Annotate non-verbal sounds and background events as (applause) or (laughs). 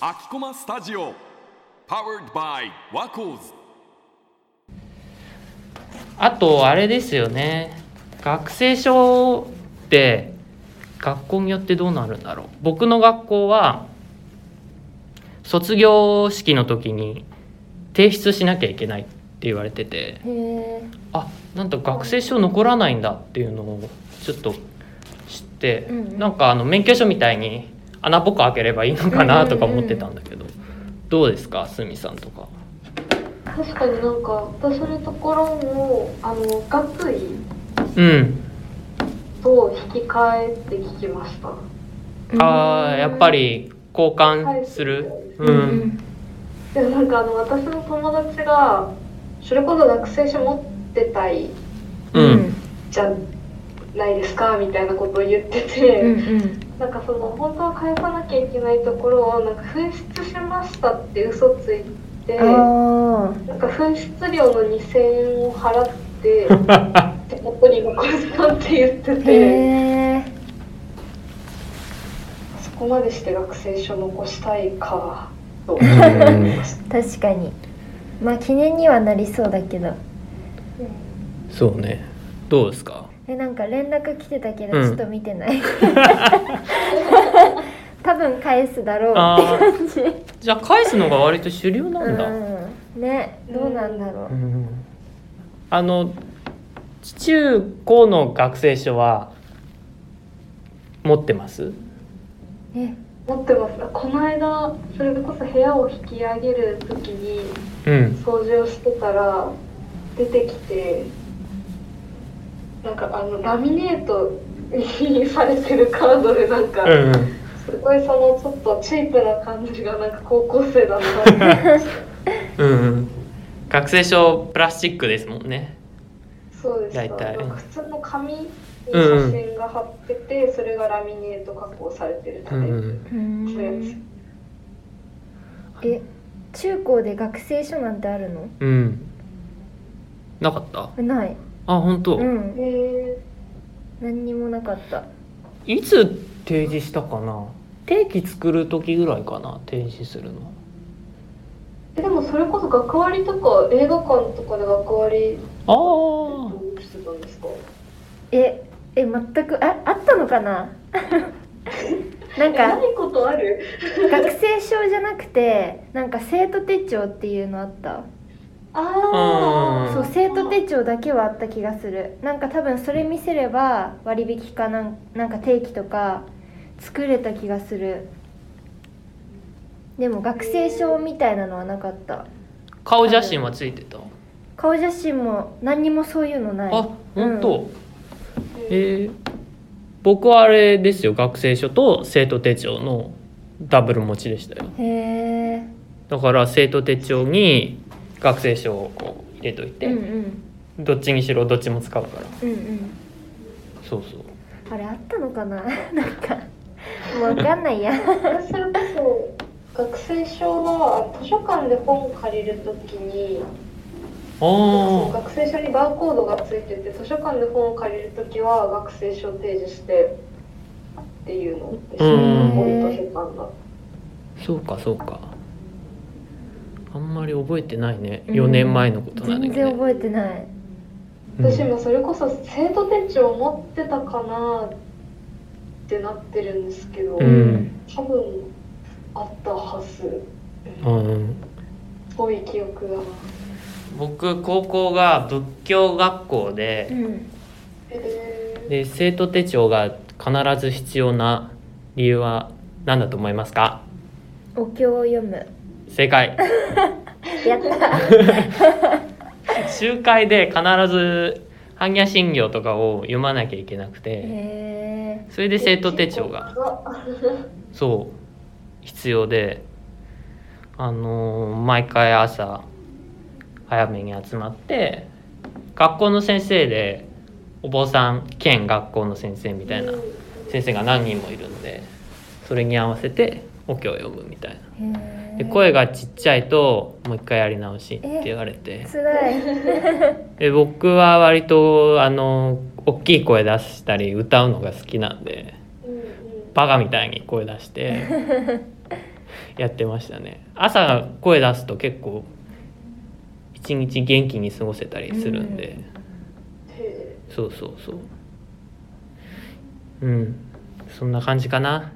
秋駒スタジオ Powered by ワコーズあとあれですよね。学生証って学校によってどうなるんだろう。僕の学校は卒業式の時に提出しなきゃいけないって言われてて。あなんと学生証残らないんだっていうのをちょっと知って、うんうん。なんかあの免許証みたいに穴ぼこ開ければいいのかなとか思ってたんだけど、どうですか？すみさんとか。確かになんか私のところもあの学位うん。と引き換えって聞きました。あーやっぱり交換する？ううんん。でもなんかあの私の友達がそれこそ学生証持ってたいうん。じゃないですかみたいなことを言ってて、うんうん。なんかその本当は返さなきゃいけないところをなんか紛失しましたって嘘ついてあなんか紛失料の2000円を払って (laughs) 手元に残したって言ってて。えそこまでして学生証残したいかと思うんいました。(laughs) 確かに。まあ記念にはなりそうだけど。そうね。どうですか？えなんか連絡来てたけどうん。ちょっと見てない、(laughs) 多分返すだろうあって感じ。ーじゃあ返すのが割と主流なんだ、うん。ねどうなんだろう、うん。あの中高の学生証は持ってます？え。持ってます。この間それこそ部屋を引き上げる時にうん。掃除をしてたら出てきてなんかあのラミネートにされてるカードでなんか、うんすごいそのちょっとチープな感じがなんか高校生だな (laughs) うんうん。学生証プラスチックですもんね。そうです。か大体。普通の紙に写真が貼ってて、それがラミネート加工されてるタイプ、うん。うそうやつ。んえ中高で学生証なんてあるの？うん。なかった？ないあ本当、うん。へ何にもなかった。いつ提示したかな？定期作る時ぐらいかな提示するの。えでもそれこそ学割とか映画館とかで学割ああどうしてたんですか？ええ全くああったのかな？(laughs) なんえかないことある？(laughs) 学生証じゃなくてなんか生徒手帳っていうのあったああうん。そう生徒手帳だけはあった気がする。なんか多分それ見せれば割引かなんなんか定期とか作れた気がする。でも学生証みたいなのはなかった。顔写真はついてた？顔写真も何にもそういうのない。あ本当、うん。えー僕はあれですよ。学生証と生徒手帳のダブル持ちでしたよ。へえだから生徒手帳に学生証をこう入れといて、うんうん。どっちにしろどっちも使うから。うんうん。そうそう。あれあったのかな？(laughs) なんかもう分かんないや。私それこそ学生証は図書館で本借りるときにあ学生証にバーコードがついてて図書館で本を借りるときは学生証提示してっていうのでしたうん。森図書館が。あそうかそうかあんまり覚えてないね。うん。4年前のことなんだ全然けどね、覚えてない。うん。私もそれこそ生徒手帳持ってたかなってなってるんですけど、うん。多分あったはず。うん。遠い記憶が。僕高校が仏教学校うでんえで生徒手帳が必ず必要な理由は何だと思いますか？お経を読む正解。(laughs) やった。(laughs) 集会で必ず般若心経とかを読まなきゃいけなくてへそれで生徒手帳が。そう。必要であのー毎回朝早めに集まって学校の先生でお坊さん兼学校の先生みたいな先生が何人もいるんでそれに合わせてオケを読むみたいな。で声がちっちゃいともう一回やり直しって言われて。つらい。で僕は割とあの大きい声出したり歌うのが好きなんで、バカみたいに声出して (laughs) やってましたね。朝声出すと結構一日元気に過ごせたりするんで、うん、そうそうそう。うん。そんな感じかな。